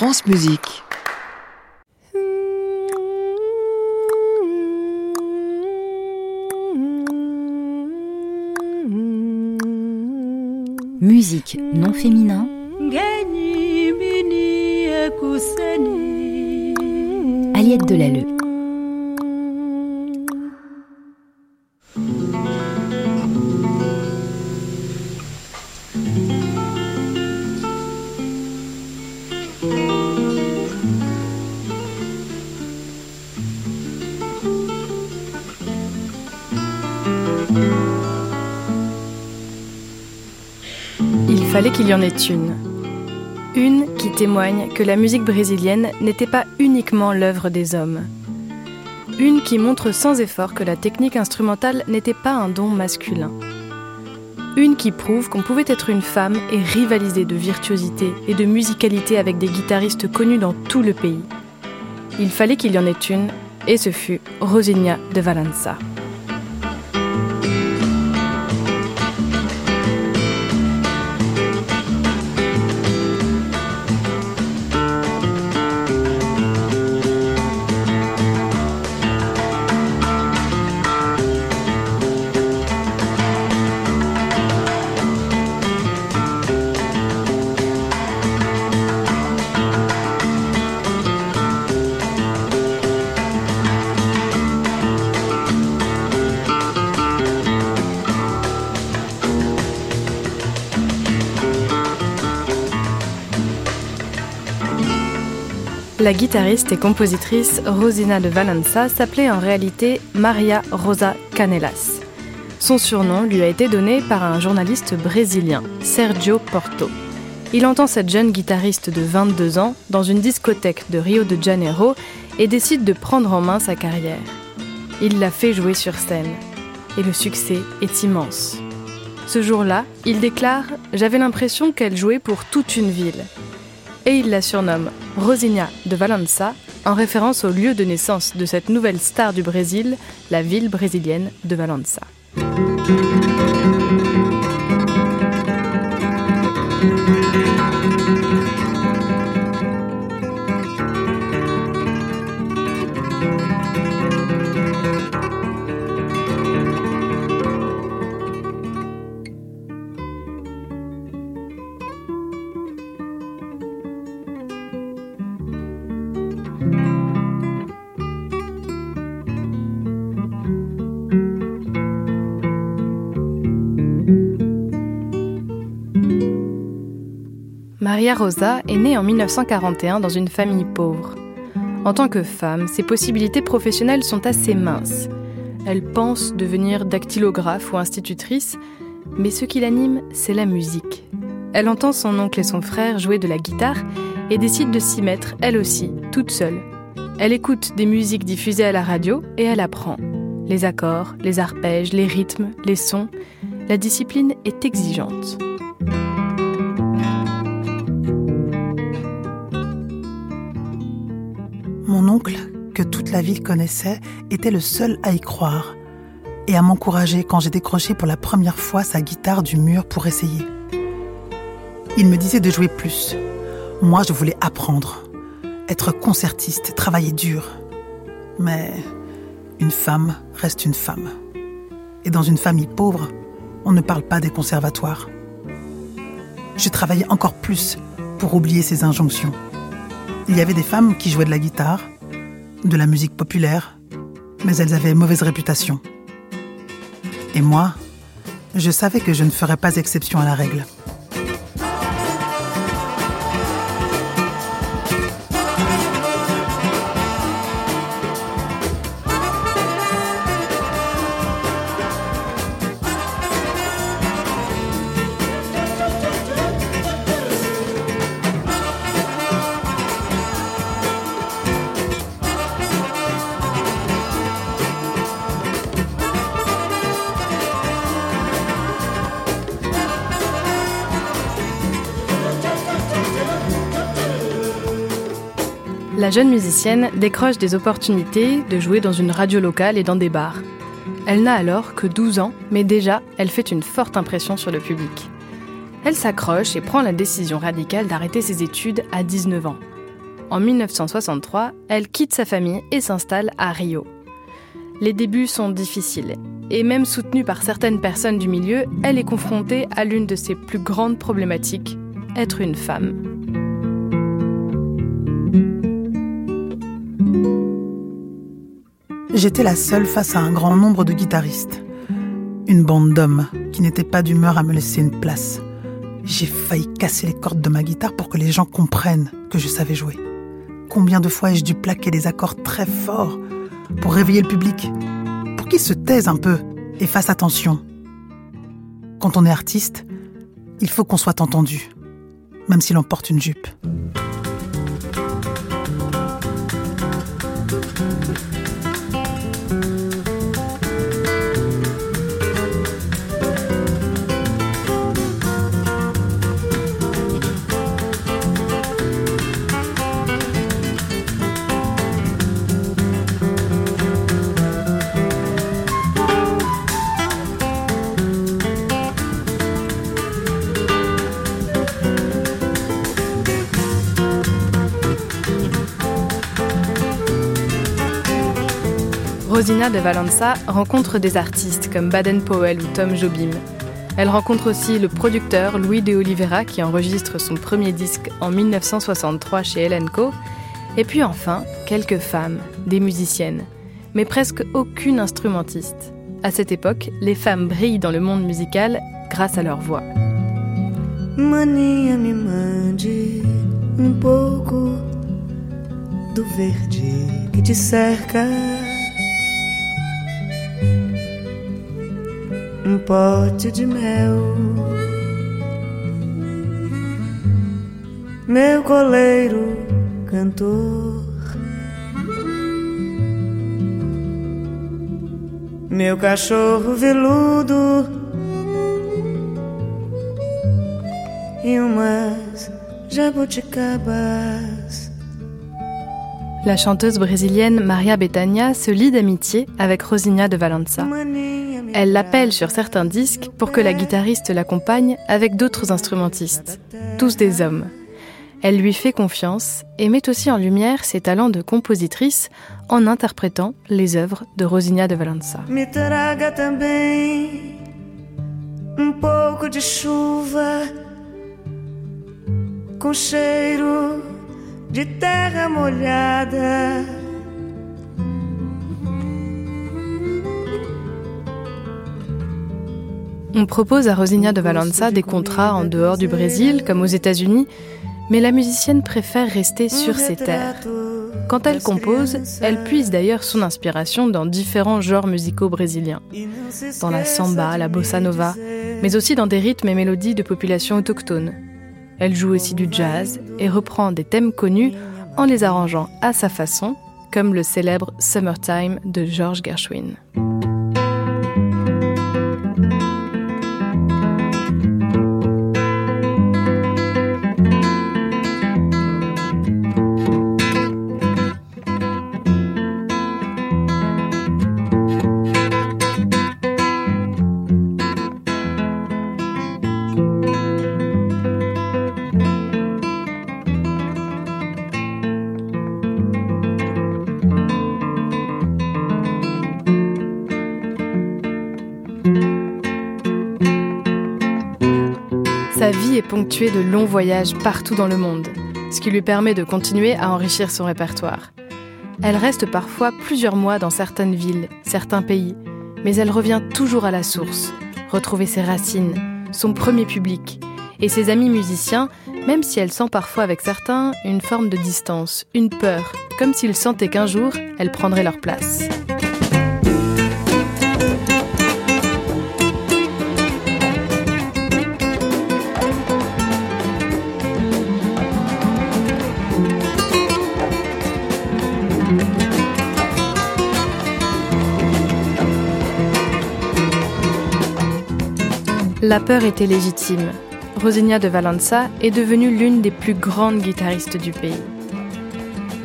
France Musique. Musique non féminin. Aliette Delalleux. Fallait qu'il y en ait une. Une qui témoigne que la musique brésilienne n'était pas uniquement l'œuvre des hommes. Une qui montre sans effort que la technique instrumentale n'était pas un don masculin. Une qui prouve qu'on pouvait être une femme et rivaliser de virtuosité et de musicalité avec des guitaristes connus dans tout le pays. Il fallait qu'il y en ait une, et ce fut Rosinha de Valença. La guitariste et compositrice Rosina de Valença s'appelait en réalité Maria Rosa Canelas. Son surnom lui a été donné par un journaliste brésilien, Sergio Porto. Il entend cette jeune guitariste de 22 ans dans une discothèque de Rio de Janeiro et décide de prendre en main sa carrière. Il la fait jouer sur scène. Et le succès est immense. Ce jour-là, il déclare J'avais l'impression qu'elle jouait pour toute une ville et il la surnomme Rosinha de Valença en référence au lieu de naissance de cette nouvelle star du Brésil, la ville brésilienne de Valença. Maria Rosa est née en 1941 dans une famille pauvre. En tant que femme, ses possibilités professionnelles sont assez minces. Elle pense devenir dactylographe ou institutrice, mais ce qui l'anime, c'est la musique. Elle entend son oncle et son frère jouer de la guitare et décide de s'y mettre, elle aussi, toute seule. Elle écoute des musiques diffusées à la radio et elle apprend. Les accords, les arpèges, les rythmes, les sons. La discipline est exigeante. Mon oncle, que toute la ville connaissait, était le seul à y croire et à m'encourager quand j'ai décroché pour la première fois sa guitare du mur pour essayer. Il me disait de jouer plus. Moi, je voulais apprendre, être concertiste, travailler dur. Mais une femme reste une femme. Et dans une famille pauvre, on ne parle pas des conservatoires. Je travaillais encore plus pour oublier ces injonctions. Il y avait des femmes qui jouaient de la guitare, de la musique populaire, mais elles avaient mauvaise réputation. Et moi, je savais que je ne ferais pas exception à la règle. La jeune musicienne décroche des opportunités de jouer dans une radio locale et dans des bars. Elle n'a alors que 12 ans, mais déjà, elle fait une forte impression sur le public. Elle s'accroche et prend la décision radicale d'arrêter ses études à 19 ans. En 1963, elle quitte sa famille et s'installe à Rio. Les débuts sont difficiles, et même soutenue par certaines personnes du milieu, elle est confrontée à l'une de ses plus grandes problématiques, être une femme. J'étais la seule face à un grand nombre de guitaristes. Une bande d'hommes qui n'étaient pas d'humeur à me laisser une place. J'ai failli casser les cordes de ma guitare pour que les gens comprennent que je savais jouer. Combien de fois ai-je dû plaquer des accords très forts pour réveiller le public, pour qu'il se taise un peu et fasse attention. Quand on est artiste, il faut qu'on soit entendu, même si l'on porte une jupe. De Valenza rencontre des artistes comme Baden Powell ou Tom Jobim. Elle rencontre aussi le producteur Louis de Oliveira qui enregistre son premier disque en 1963 chez Elenco. Et puis enfin, quelques femmes, des musiciennes, mais presque aucune instrumentiste. À cette époque, les femmes brillent dans le monde musical grâce à leur voix. Me verde te. Um pote de mel. Meu coleiro cantor, meu cachorro veludo e umas jabuticabas. La chanteuse brésilienne Maria Bethânia se lie d'amitié avec Rosinha de Valença. Elle l'appelle sur certains disques pour que la guitariste l'accompagne avec d'autres instrumentistes, tous des hommes. Elle lui fait confiance et met aussi en lumière ses talents de compositrice en interprétant les œuvres de Rosinha de Valença. On propose à Rosinha de Valença des contrats en dehors du Brésil, comme aux États-Unis, mais la musicienne préfère rester sur ses terres. Quand elle compose, elle puise d'ailleurs son inspiration dans différents genres musicaux brésiliens, dans la samba, la bossa nova, mais aussi dans des rythmes et mélodies de populations autochtones. Elle joue aussi du jazz et reprend des thèmes connus en les arrangeant à sa façon, comme le célèbre Summertime de George Gershwin. Sa vie est ponctuée de longs voyages partout dans le monde, ce qui lui permet de continuer à enrichir son répertoire. Elle reste parfois plusieurs mois dans certaines villes, certains pays, mais elle revient toujours à la source, retrouver ses racines, son premier public et ses amis musiciens, même si elle sent parfois avec certains une forme de distance, une peur, comme s'ils sentaient qu'un jour, elle prendrait leur place. La peur était légitime. Rosinia de Valença est devenue l'une des plus grandes guitaristes du pays.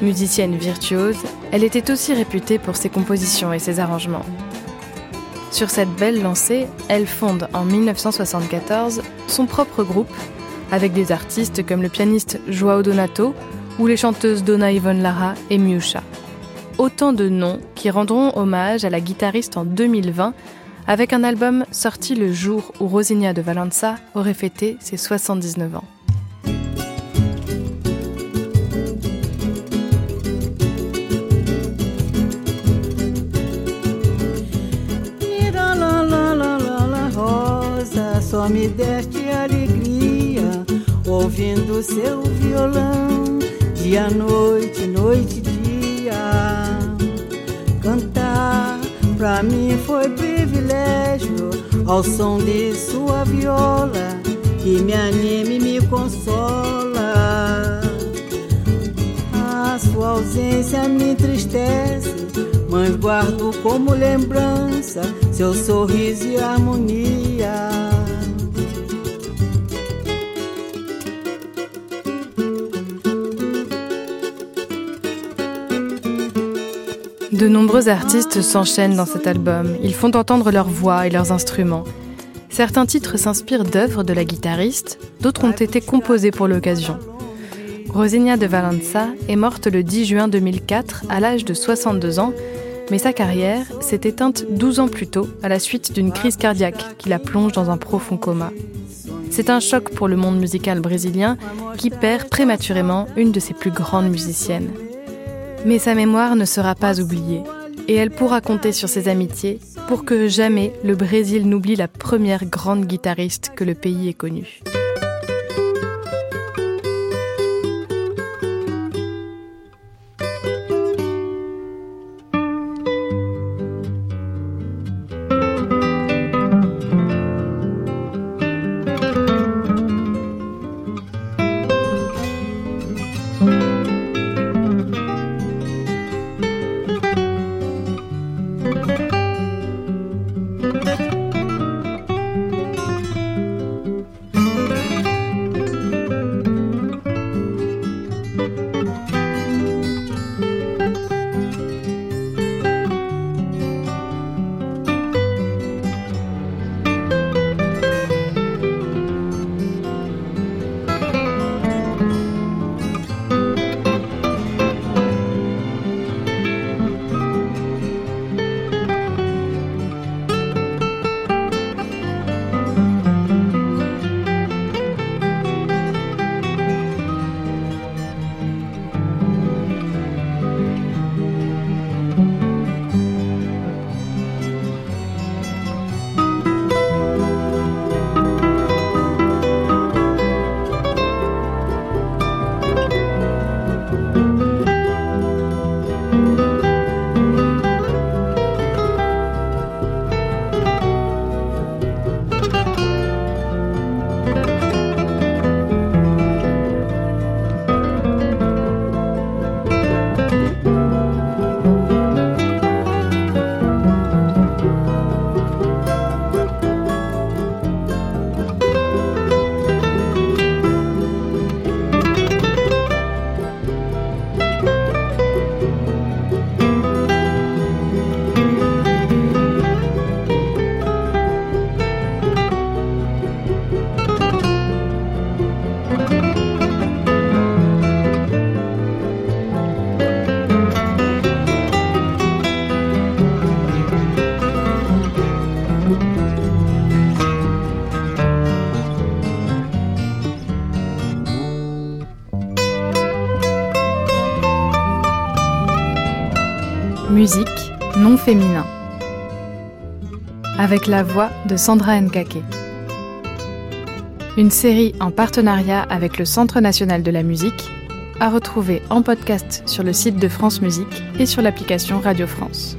Musicienne virtuose, elle était aussi réputée pour ses compositions et ses arrangements. Sur cette belle lancée, elle fonde en 1974 son propre groupe avec des artistes comme le pianiste Joao Donato ou les chanteuses Donna Yvonne Lara et Miusha. Autant de noms qui rendront hommage à la guitariste en 2020 avec un album sorti le jour où Rosinia de Valenza aurait fêté ses 79 ans. só me deste alegria, ouvindo seu violão, dia, noite, noite, pra mim foi privilégio, ao som de sua viola, que me anime e me consola. A sua ausência me entristece, mas guardo como lembrança seu sorriso e harmonia. De nombreux artistes s'enchaînent dans cet album. Ils font entendre leurs voix et leurs instruments. Certains titres s'inspirent d'œuvres de la guitariste, d'autres ont été composés pour l'occasion. Rosinia de Valenza est morte le 10 juin 2004 à l'âge de 62 ans, mais sa carrière s'est éteinte 12 ans plus tôt à la suite d'une crise cardiaque qui la plonge dans un profond coma. C'est un choc pour le monde musical brésilien qui perd prématurément une de ses plus grandes musiciennes. Mais sa mémoire ne sera pas oubliée, et elle pourra compter sur ses amitiés pour que jamais le Brésil n'oublie la première grande guitariste que le pays ait connue. Musique non féminin. Avec la voix de Sandra Nkake. Une série en partenariat avec le Centre national de la musique, à retrouver en podcast sur le site de France Musique et sur l'application Radio France.